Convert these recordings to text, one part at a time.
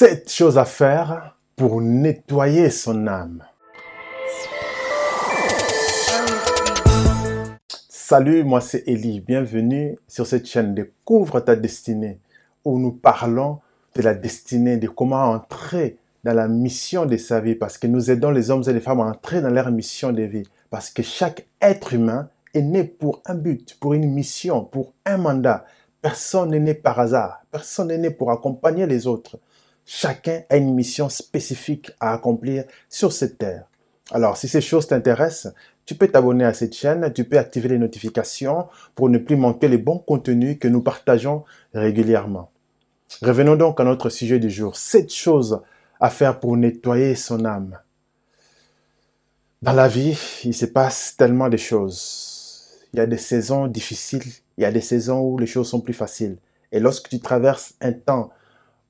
Sept choses à faire pour nettoyer son âme. Salut, moi c'est Elie. Bienvenue sur cette chaîne Découvre ta destinée où nous parlons de la destinée, de comment entrer dans la mission de sa vie parce que nous aidons les hommes et les femmes à entrer dans leur mission de vie parce que chaque être humain est né pour un but, pour une mission, pour un mandat. Personne n'est né par hasard. Personne n'est né pour accompagner les autres. Chacun a une mission spécifique à accomplir sur cette terre. Alors, si ces choses t'intéressent, tu peux t'abonner à cette chaîne, tu peux activer les notifications pour ne plus manquer les bons contenus que nous partageons régulièrement. Revenons donc à notre sujet du jour. Sept choses à faire pour nettoyer son âme. Dans la vie, il se passe tellement de choses. Il y a des saisons difficiles, il y a des saisons où les choses sont plus faciles. Et lorsque tu traverses un temps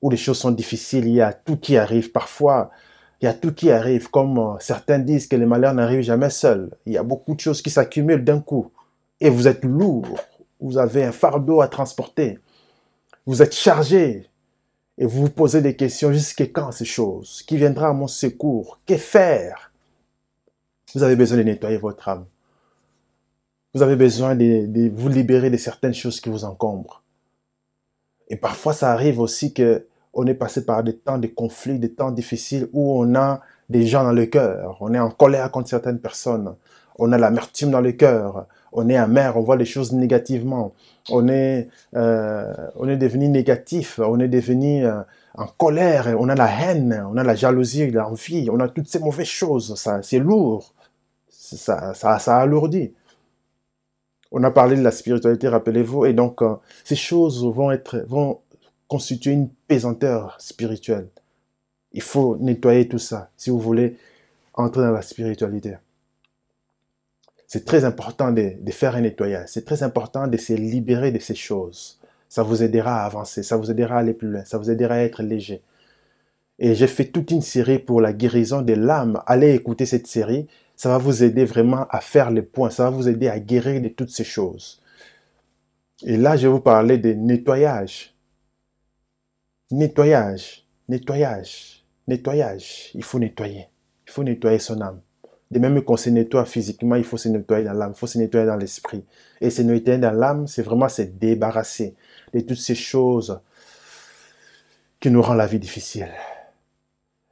où les choses sont difficiles, il y a tout qui arrive. Parfois, il y a tout qui arrive, comme euh, certains disent que les malheurs n'arrivent jamais seuls. Il y a beaucoup de choses qui s'accumulent d'un coup. Et vous êtes lourd, vous avez un fardeau à transporter. Vous êtes chargé, et vous vous posez des questions jusqu'à quand ces choses? Qui viendra à mon secours? Que faire? Vous avez besoin de nettoyer votre âme. Vous avez besoin de, vous libérer de certaines choses qui vous encombrent. Et parfois, ça arrive aussi que on est passé par des temps de conflits, des temps difficiles où on a des gens dans le cœur, on est en colère contre certaines personnes, on a l'amertume dans le cœur, on est amer, on voit les choses négativement, on est, euh, on est devenu négatif, on est devenu euh, en colère, on a la haine, on a la jalousie, l'envie, on a toutes ces mauvaises choses, ça, c'est lourd, ça, ça, ça alourdit. On a parlé de la spiritualité, rappelez-vous, et donc euh, ces choses vont être, vont constituer une pesanteur spirituelle. Il faut nettoyer tout ça si vous voulez entrer dans la spiritualité. C'est très important de, faire un nettoyage. C'est très important de se libérer de ces choses. Ça vous aidera à avancer, ça vous aidera à aller plus loin, ça vous aidera à être léger. Et j'ai fait toute une série pour la guérison de l'âme. Allez écouter cette série. Ça va vous aider vraiment à faire les points. Ça va vous aider à guérir de toutes ces choses. Et là, je vais vous parler de nettoyage. Nettoyage, nettoyage, nettoyage. Il faut nettoyer. Il faut nettoyer son âme. De même qu'on se nettoie physiquement, il faut se nettoyer dans l'âme, il faut se nettoyer dans l'esprit. Et se nettoyer dans l'âme, c'est vraiment se débarrasser de toutes ces choses qui nous rendent la vie difficile.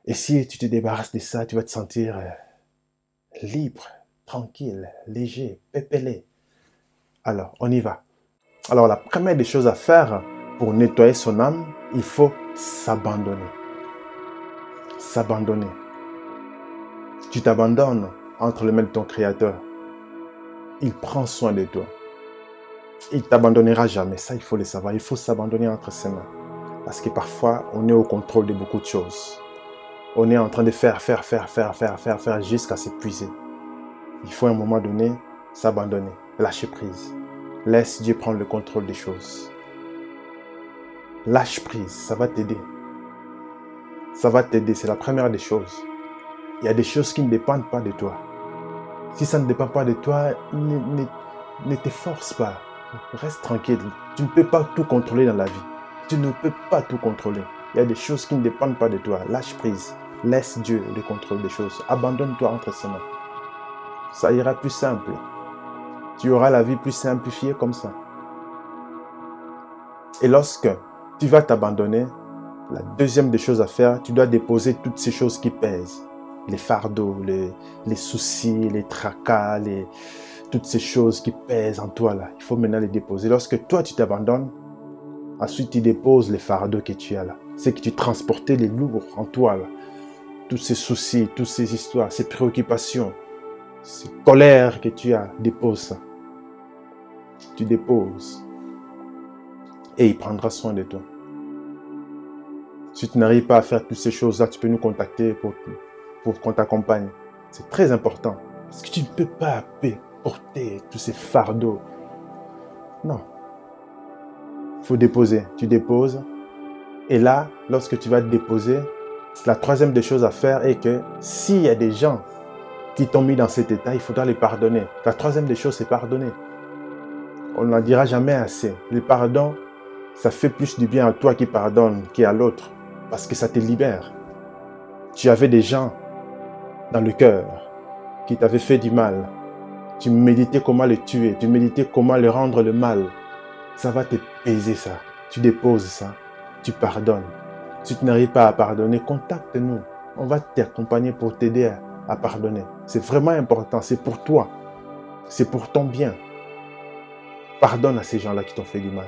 Et si tu te débarrasses de ça, tu vas te sentir euh, libre, tranquille, léger, pépélé. Alors, on y va. Alors, la première des choses à faire pour nettoyer son âme, il faut s'abandonner. S'abandonner tu t'abandonnes entre les mains de ton Créateur, il prend soin de toi. Il t'abandonnera jamais. Ça, il faut le savoir. Il faut s'abandonner entre ses mains. Parce que parfois, on est au contrôle de beaucoup de choses. On est en train de faire, faire, faire, faire, faire, faire, faire jusqu'à s'épuiser. Il faut à un moment donné s'abandonner, lâcher prise. Laisse Dieu prendre le contrôle des choses. Lâche prise, ça va t'aider. Ça va t'aider, c'est la première des choses. Il y a des choses qui ne dépendent pas de toi. Si ça ne dépend pas de toi, ne, ne, te force pas. Reste tranquille. Tu ne peux pas tout contrôler dans la vie. Tu ne peux pas tout contrôler. Il y a des choses qui ne dépendent pas de toi. Lâche prise. Laisse Dieu le contrôle des choses. Abandonne-toi entre ses mains. Ça ira plus simple. Tu auras la vie plus simplifiée comme ça. Et lorsque tu vas t'abandonner, la deuxième des choses à faire, tu dois déposer toutes ces choses qui pèsent les fardeaux, les, soucis, les tracas, les, toutes ces choses qui pèsent en toi là. Il faut maintenant les déposer. Lorsque toi tu t'abandonnes, ensuite tu déposes les fardeaux que tu as là. C'est que tu transportais les lourds en toi là. Tous ces soucis, toutes ces histoires, ces préoccupations, ces colères que tu as, dépose ça. Tu déposes. Et il prendra soin de toi. Si tu n'arrives pas à faire toutes ces choses-là, tu peux nous contacter pour pour qu'on t'accompagne. C'est très important. Parce que tu ne peux pas porter tous ces fardeaux. Non. Il faut déposer. Tu déposes. Et là, lorsque tu vas te déposer, la troisième des choses à faire est que s'il y a des gens qui t'ont mis dans cet état, il faudra les pardonner. La troisième des choses, c'est pardonner. On n'en dira jamais assez. Le pardon, ça fait plus du bien à toi qui pardonne qu'à l'autre. Parce que ça te libère. Tu avais des gens dans le cœur qui t'avaient fait du mal. Tu méditais comment le tuer, tu méditais comment le rendre le mal. Ça va te peser ça. Tu déposes ça. Tu pardonnes. Si tu n'arrives pas à pardonner, contacte-nous. On va t'accompagner pour t'aider à pardonner. C'est vraiment important. C'est pour toi. C'est pour ton bien. Pardonne à ces gens-là qui t'ont fait du mal.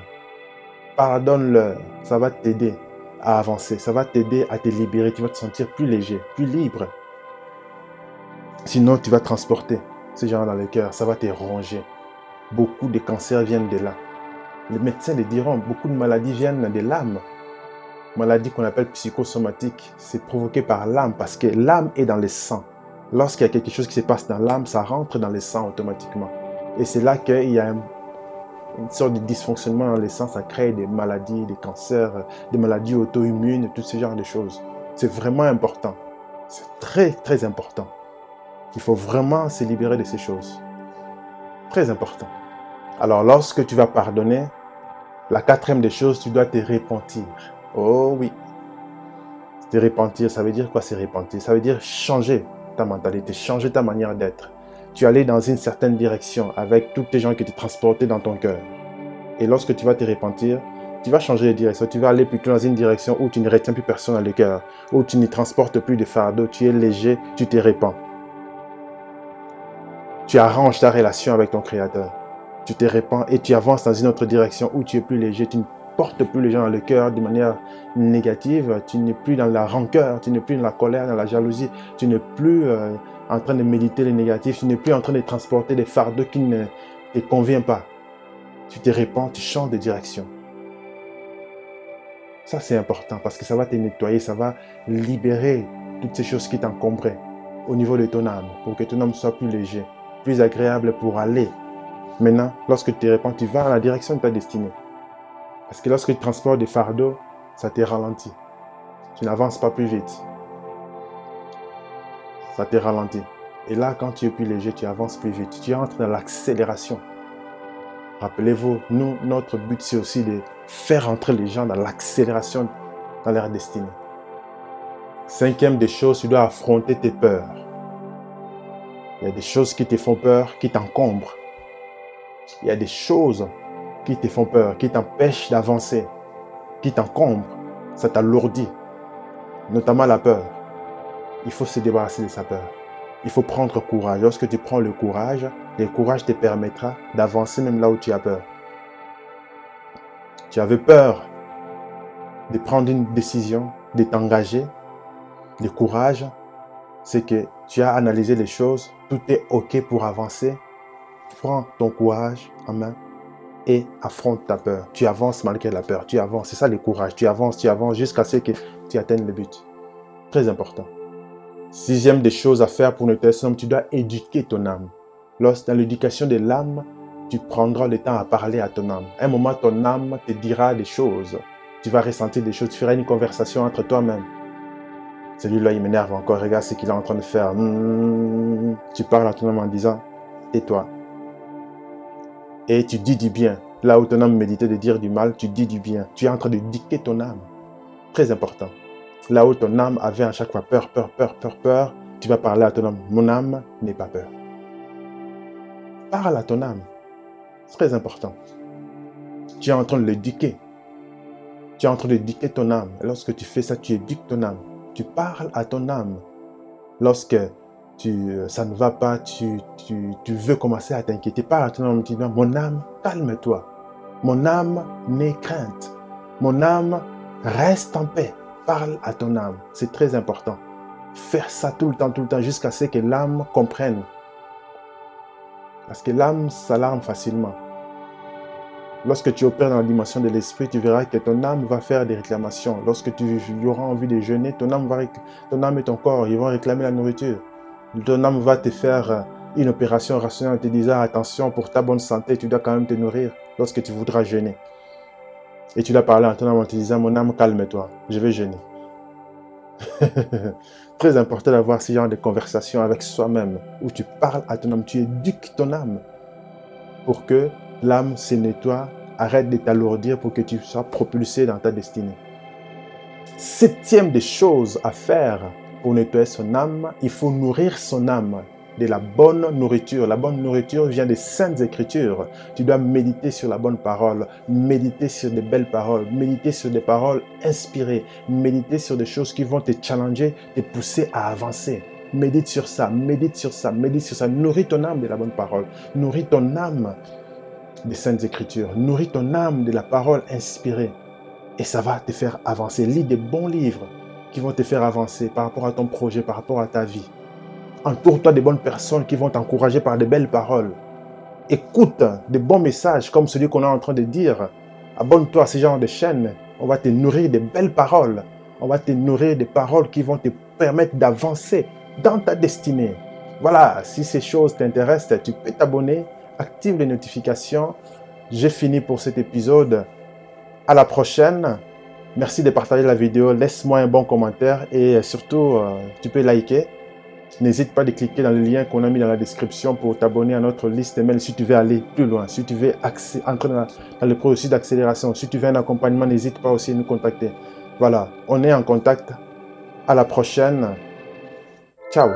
Pardonne-leur. Ça va t'aider à avancer. Ça va t'aider à te libérer. Tu vas te sentir plus léger, plus libre. Sinon, tu vas transporter ces gens dans le cœur. Ça va te ronger. Beaucoup de cancers viennent de là. Les médecins le diront. Beaucoup de maladies viennent de l'âme. Maladie qu'on appelle psychosomatique, c'est provoqué par l'âme parce que l'âme est dans le sang. Lorsqu'il y a quelque chose qui se passe dans l'âme, ça rentre dans le sang automatiquement. Et c'est là qu'il y a une sorte de dysfonctionnement dans le sang, ça crée des maladies, des cancers, des maladies auto-immunes, tout ce genre de choses. C'est vraiment important. C'est très, très important. Il faut vraiment se libérer de ces choses. Très important. Alors, lorsque tu vas pardonner, la quatrième des choses, tu dois te repentir. Oh oui. Se repentir, ça veut dire quoi se repentir? Ça veut dire changer ta mentalité, changer ta manière d'être. Tu allais dans une certaine direction avec toutes les gens qui te transportaient dans ton cœur. Et lorsque tu vas te repentir, tu vas changer de direction. Tu vas aller plutôt dans une direction où tu ne retiens plus personne dans le cœur, où tu ne transportes plus de fardeau, tu es léger, tu te répands. Tu arranges ta relation avec ton Créateur. Tu te répands et tu avances dans une autre direction où tu es plus léger, portes plus les gens dans le cœur de manière négative, tu n'es plus dans la rancœur, tu n'es plus dans la colère, dans la jalousie, tu n'es plus euh, en train de méditer les négatifs, tu n'es plus en train de transporter des fardeaux qui ne te conviennent pas. Tu te répands, tu changes de direction. Ça, c'est important parce que ça va te nettoyer, ça va libérer toutes ces choses qui t'encombraient au niveau de ton âme pour que ton âme soit plus léger, plus agréable pour aller. Maintenant, lorsque tu te répands, tu vas dans la direction de ta destinée. Parce que lorsque tu transportes des fardeaux, ça te ralentit. Tu n'avances pas plus vite. Ça te ralentit. Et là, quand tu es plus léger, tu avances plus vite. Tu entres dans l'accélération. Rappelez-vous, nous, notre but, c'est aussi de faire entrer les gens dans l'accélération dans leur destinée. Cinquième des choses, tu dois affronter tes peurs. Il y a des choses qui te font peur, qui t'encombrent. Il y a des choses qui te font peur, qui t'empêchent d'avancer, qui t'encombrent, ça t'alourdit, notamment la peur. Il faut se débarrasser de sa peur. Il faut prendre courage. Lorsque tu prends le courage, le courage te permettra d'avancer même là où tu as peur. Tu avais peur de prendre une décision, de t'engager. Le courage, c'est que tu as analysé les choses, tout est OK pour avancer. Prends ton courage en main et affronte ta peur. Tu avances malgré la peur. Tu avances. C'est ça le courage. Tu avances, tu avances jusqu'à ce que tu atteignes le but. Très important. Sixième des choses à faire pour son âme, tu dois éduquer ton âme. Lorsque dans l'éducation de l'âme, tu prendras le temps à parler à ton âme. un moment, ton âme te dira des choses. Tu vas ressentir des choses. Tu feras une conversation entre toi-même. Celui-là, il m'énerve encore. Regarde ce qu'il est en train de faire. Hmm. Tu parles à ton âme en disant, tais-toi et tu dis du bien. Là où ton âme méditait de dire du mal, tu dis du bien. Tu es en train de dicter ton âme. Très important. Là où ton âme avait à chaque fois peur, peur, peur, peur, peur, tu vas parler à ton âme. Mon âme n'est pas peur. Parle à ton âme. C'est très important. Tu es en train de l'éduquer. Tu es en train de dicter ton âme. Lorsque tu fais ça, tu éduques ton âme. Tu parles à ton âme. Lorsque euh, ça ne va pas, tu, tu, veux commencer à t'inquiéter. Parle à âme, dis, mon âme, calme-toi. Mon âme, n'aie crainte. Mon âme, reste en paix. Parle à ton âme. C'est très important. Faire ça tout le temps, tout le temps, jusqu'à ce que l'âme comprenne. Parce que l'âme s'alarme facilement. Lorsque tu opères dans la dimension de l'esprit, tu verras que ton âme va faire des réclamations. Lorsque tu auras envie de jeûner, ton âme, va, ton âme et ton corps, ils vont réclamer la nourriture ton âme va te faire euh, une opération rationnelle en te disant attention pour ta bonne santé, tu dois quand même te nourrir lorsque tu voudras jeûner. Et tu dois parler à ton âme en te disant mon âme calme-toi, je vais jeûner. Très important d'avoir ce genre de conversation avec soi-même où tu parles à ton âme, tu éduques ton âme pour que l'âme se nettoie, arrête de t'alourdir pour que tu sois propulsé dans ta destinée. Septième des choses à faire pour nettoyer son âme, il faut nourrir son âme de la bonne nourriture. La bonne nourriture vient des saintes écritures. Tu dois méditer sur la bonne parole, méditer sur des belles paroles, méditer sur des paroles inspirées, méditer sur des choses qui vont te challenger, te pousser à avancer. Médite sur ça, médite sur ça, médite sur ça. Nourris ton âme de la bonne parole. Nourris ton âme des saintes écritures. Nourris ton âme de la parole inspirée. Et ça va te faire avancer. Lis des bons livres qui vont te faire avancer par rapport à ton projet, par rapport à ta vie. Entoure-toi des bonnes personnes qui vont t'encourager par de belles paroles. Écoute des bons messages comme celui qu'on est en train de dire. Abonne-toi à ce genre de chaînes. On va te nourrir de belles paroles. On va te nourrir des paroles qui vont te permettre d'avancer dans ta destinée. Voilà, si ces choses t'intéressent, tu peux t'abonner, active les notifications. J'ai fini pour cet épisode. À la prochaine. Merci de partager la vidéo. Laisse-moi un bon commentaire et surtout, euh, tu peux liker. N'hésite pas de cliquer dans le lien qu'on a mis dans la description pour t'abonner à notre liste email si tu veux aller plus loin, si tu veux entrer dans, dans le processus d'accélération, si tu veux un accompagnement, n'hésite pas aussi à nous contacter. Voilà, on est en contact. À la prochaine. Ciao